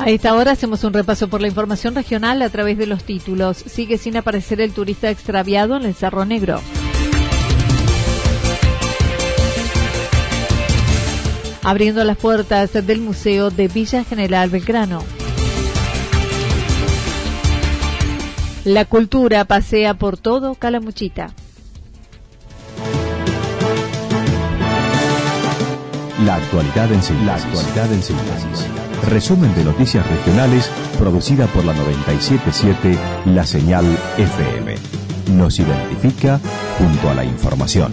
A esta hora hacemos un repaso por la información regional a través de los títulos. Sigue sin aparecer el turista extraviado en el Cerro Negro. Abriendo las puertas del Museo de Villa General Belgrano. La cultura pasea por todo Calamuchita. La actualidad en síntesis. La actualidad en. Resumen de noticias regionales producida por la 977 La Señal FM. Nos identifica junto a la información.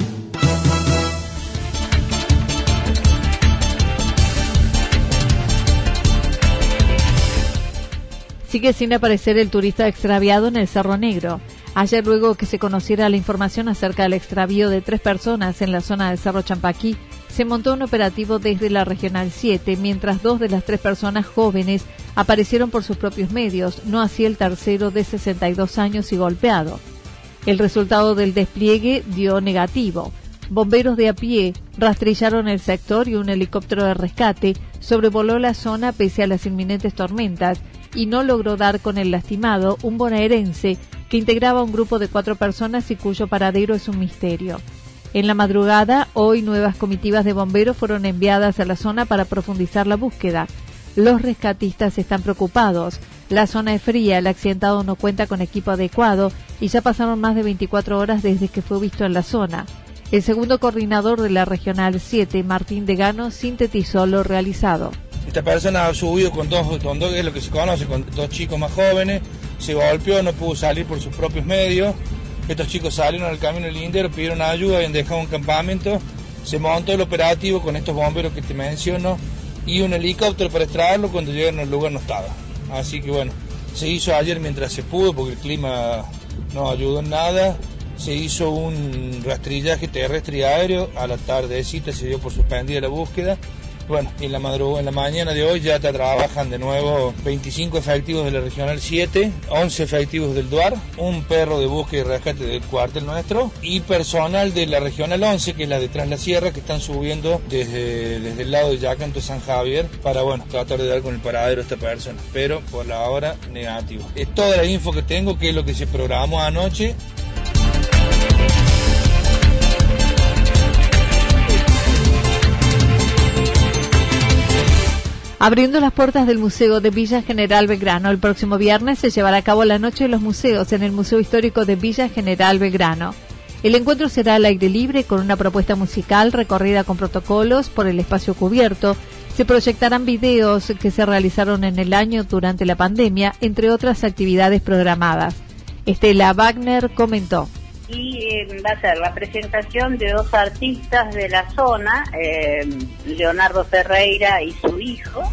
Sigue sin aparecer el turista extraviado en el Cerro Negro. Ayer, luego que se conociera la información acerca del extravío de tres personas en la zona del Cerro Champaquí, se montó un operativo desde la Regional 7, mientras dos de las tres personas jóvenes aparecieron por sus propios medios, no así el tercero de 62 años y golpeado. El resultado del despliegue dio negativo. Bomberos de a pie rastrillaron el sector y un helicóptero de rescate sobrevoló la zona pese a las inminentes tormentas y no logró dar con el lastimado, un bonaerense que integraba un grupo de cuatro personas y cuyo paradero es un misterio. En la madrugada, hoy nuevas comitivas de bomberos fueron enviadas a la zona para profundizar la búsqueda. Los rescatistas están preocupados. La zona es fría, el accidentado no cuenta con equipo adecuado y ya pasaron más de 24 horas desde que fue visto en la zona. El segundo coordinador de la Regional 7, Martín Degano, sintetizó lo realizado. Esta persona ha subido con dos, con dos, es lo que se conoce, con dos chicos más jóvenes, se golpeó, no pudo salir por sus propios medios. Estos chicos salieron al camino lindero, pidieron ayuda, habían dejado un campamento, se montó el operativo con estos bomberos que te menciono y un helicóptero para extraerlo cuando llegaron al lugar no estaba. Así que bueno, se hizo ayer mientras se pudo porque el clima no ayudó en nada. Se hizo un rastrillaje terrestre y aéreo, a la tardecita se dio por suspendida la búsqueda bueno, en la madrugada, en la mañana de hoy ya te trabajan de nuevo 25 efectivos de la Regional 7, 11 efectivos del DUAR, un perro de búsqueda y rescate del cuartel nuestro y personal de la Regional 11, que es la de Tras la Sierra, que están subiendo desde, desde el lado de Yacanto San Javier para, bueno, tratar de dar con el paradero a esta persona. Pero por la hora, negativo. Es toda la info que tengo, que es lo que se programó anoche Abriendo las puertas del Museo de Villa General Belgrano, el próximo viernes se llevará a cabo la Noche de los Museos en el Museo Histórico de Villa General Belgrano. El encuentro será al aire libre con una propuesta musical recorrida con protocolos por el espacio cubierto. Se proyectarán videos que se realizaron en el año durante la pandemia, entre otras actividades programadas. Estela Wagner comentó y eh, va a ser la presentación de dos artistas de la zona, eh, Leonardo Ferreira y su hijo,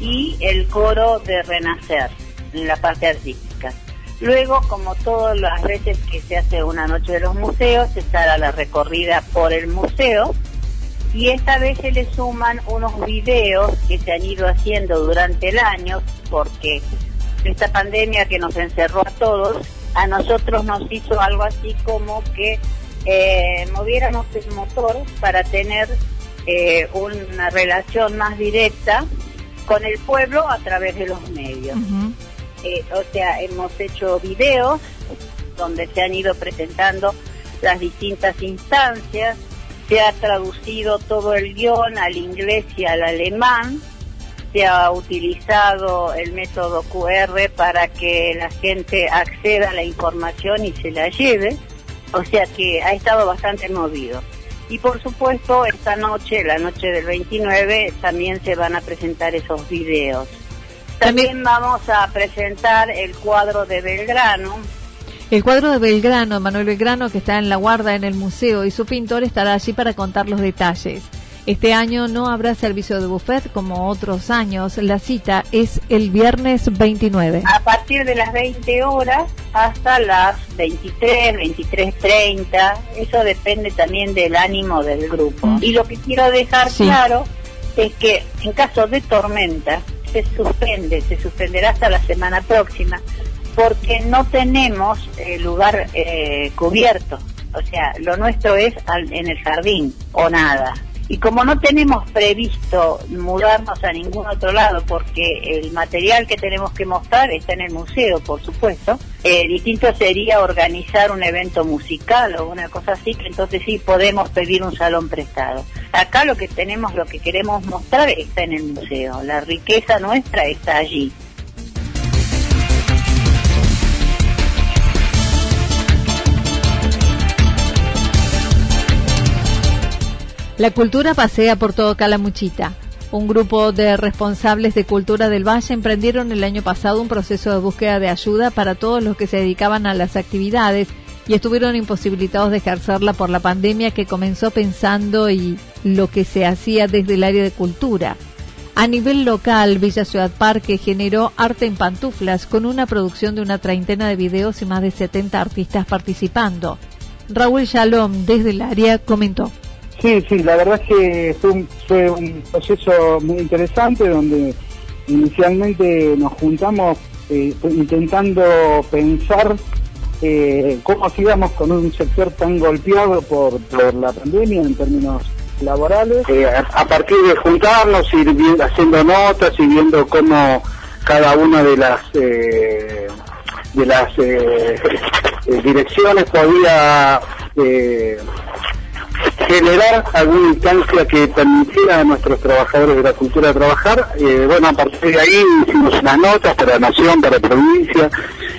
y el coro de Renacer, en la parte artística. Luego, como todas las veces que se hace una noche de los museos, estará la recorrida por el museo, y esta vez se le suman unos videos que se han ido haciendo durante el año, porque esta pandemia que nos encerró a todos, a nosotros nos hizo algo así como que eh, moviéramos el motor para tener eh, una relación más directa con el pueblo a través de los medios. Eh, o sea, hemos hecho videos donde se han ido presentando las distintas instancias, se ha traducido todo el guion al inglés y al alemán, se ha utilizado el método QR para que la gente acceda a la información y se la lleve, o sea que ha estado bastante movido. Y por supuesto, esta noche, la noche del 29, también se van a presentar esos videos. También vamos a presentar el cuadro de Belgrano, el cuadro de Belgrano, Manuel Belgrano, que está en la guarda en el museo, y su pintor estará allí para contar los detalles. Este año no habrá servicio de buffet como otros años. La cita es el viernes 29. A partir de las 20 horas hasta las 23, 23.30. Eso depende también del ánimo del grupo. Mm. Y lo que quiero dejar claro es que en caso de tormenta se suspende, se suspenderá hasta la semana próxima porque no tenemos eh, lugar eh, cubierto. O sea, lo nuestro es en el jardín o nada. Y como no tenemos previsto mudarnos a ningún otro lado, porque el material que tenemos que mostrar está en el museo, por supuesto, eh, distinto sería organizar un evento musical o una cosa así, que entonces sí podemos pedir un salón prestado. Acá lo que tenemos, lo que queremos mostrar está en el museo. La riqueza nuestra está allí. La cultura pasea por todo Calamuchita. Un grupo de responsables de cultura del Valle emprendieron el año pasado un proceso de búsqueda de ayuda para todos los que se dedicaban a las actividades y estuvieron imposibilitados de ejercerla por la pandemia que comenzó pensando y lo que se hacía desde el área de cultura. A nivel local, Villa Ciudad Parque generó arte en pantuflas con una producción de una treintena de videos y más de 70 artistas participando. Raúl Shalom, desde el área, comentó. Sí, sí, la verdad es que fue un, proceso muy interesante donde inicialmente nos juntamos eh, intentando pensar eh, cómo hacíamos con un sector tan golpeado por, la pandemia en términos laborales. Eh, a, partir de juntarnos, ir haciendo notas y viendo cómo cada una de las de las direcciones podía generar alguna instancia que permitiera a nuestros trabajadores de la cultura trabajar. Eh, bueno, a partir de ahí hicimos unas notas para la nación, para la provincia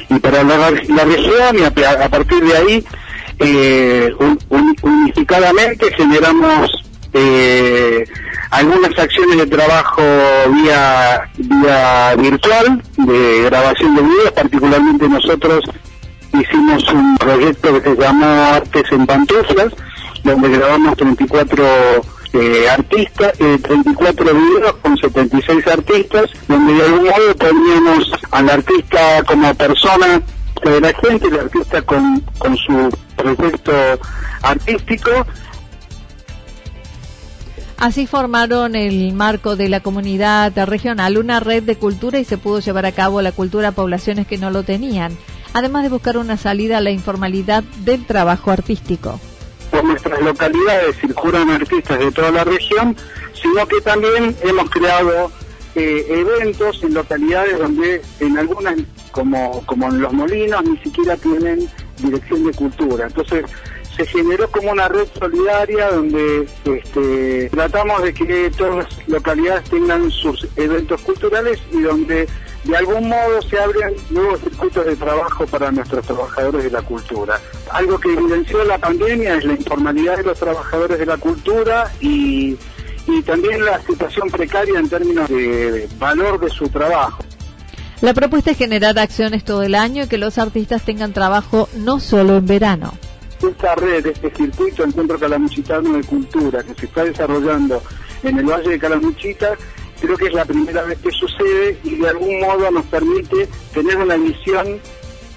y para la, región y a, partir de ahí eh, unificadamente generamos eh, algunas acciones de trabajo vía, vía virtual de grabación de videos, particularmente nosotros hicimos un proyecto que se llamó Artes en Pantuflas, donde grabamos 34 eh, artistas, eh, 34 videos con 76 artistas, donde de algún modo poníamos al artista como persona la gente, el artista con, con su proyecto artístico. Así formaron el marco de la comunidad regional una red de cultura y se pudo llevar a cabo la cultura a poblaciones que no lo tenían, además de buscar una salida a la informalidad del trabajo artístico nuestras localidades circulan artistas de toda la región, sino que también hemos creado eh, eventos en localidades donde en algunas, como, como en Los Molinos, ni siquiera tienen dirección de cultura. Entonces se generó como una red solidaria donde este, tratamos de que todas las localidades tengan sus eventos culturales y donde de algún modo se abren nuevos circuitos de trabajo para nuestros trabajadores de la cultura. Algo que evidenció la pandemia es la informalidad de los trabajadores de la cultura y, también la situación precaria en términos de valor de su trabajo. La propuesta es generar acciones todo el año y que los artistas tengan trabajo no solo en verano. Esta red, este circuito Encuentro Calamuchitano de Cultura que se está desarrollando en el Valle de Calamuchita creo que es la primera vez que sucede y de algún modo nos permite tener una visión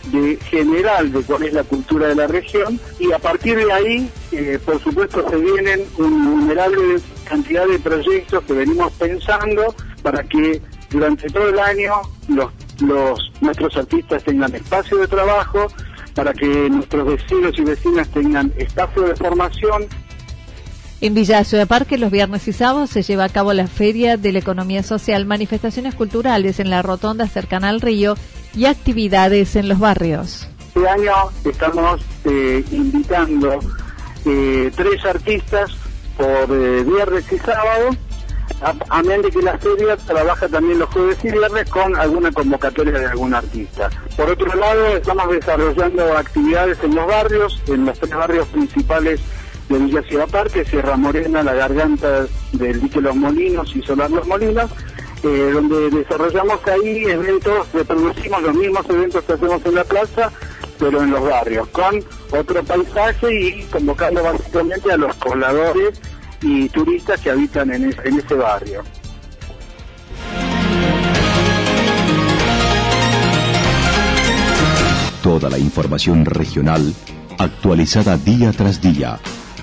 de general de cuál es la cultura de la región y a partir de ahí, eh, por supuesto, se vienen una innumerable cantidad de proyectos que venimos pensando para que durante todo el año los, nuestros artistas tengan espacio de trabajo, para que nuestros vecinos y vecinas tengan espacio de formación en Villa Ciudad Parque, los viernes y sábados se lleva a cabo la Feria de la Economía Social, manifestaciones culturales en la rotonda cercana al río y actividades en los barrios. este año estamos eh, invitando eh, tres artistas por eh, viernes y sábado, a, de que la serie trabaja también los jueves y viernes con alguna convocatoria de algún artista. Por otro lado, estamos desarrollando actividades en los barrios, en los tres barrios principales de Villa Ciudad Parque, Sierra Morena, La Garganta del Dique Los Molinos y Solar Los Molinos, eh, donde desarrollamos ahí eventos, reproducimos los mismos eventos que hacemos en la plaza, pero en los barrios, con otro paisaje y convocando básicamente a los pobladores y turistas que habitan en, en ese barrio. Toda la información regional actualizada día tras día.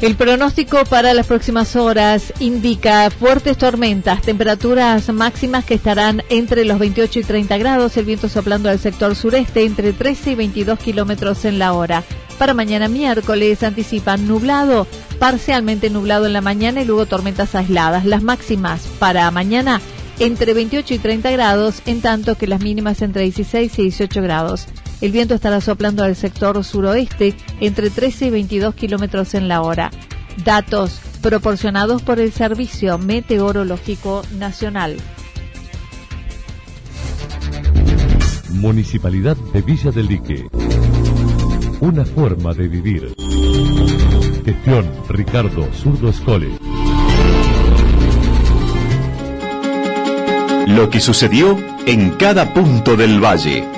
El pronóstico para las próximas horas indica fuertes tormentas, temperaturas máximas que estarán entre los 28 y 30 grados, el viento soplando al sector sureste entre 13 y 22 kilómetros en la hora. Para mañana miércoles anticipan nublado, parcialmente nublado en la mañana y luego tormentas aisladas. Las máximas para mañana entre 28 y 30 grados, en tanto que las mínimas entre 16 y 18 grados. El viento estará soplando al sector suroeste entre 13 y 22 kilómetros en la hora. Datos proporcionados por el Servicio Meteorológico Nacional. Municipalidad de Villa del Lique. Una forma de vivir. Gestión Ricardo Zurdo Escole. Lo que sucedió en cada punto del valle.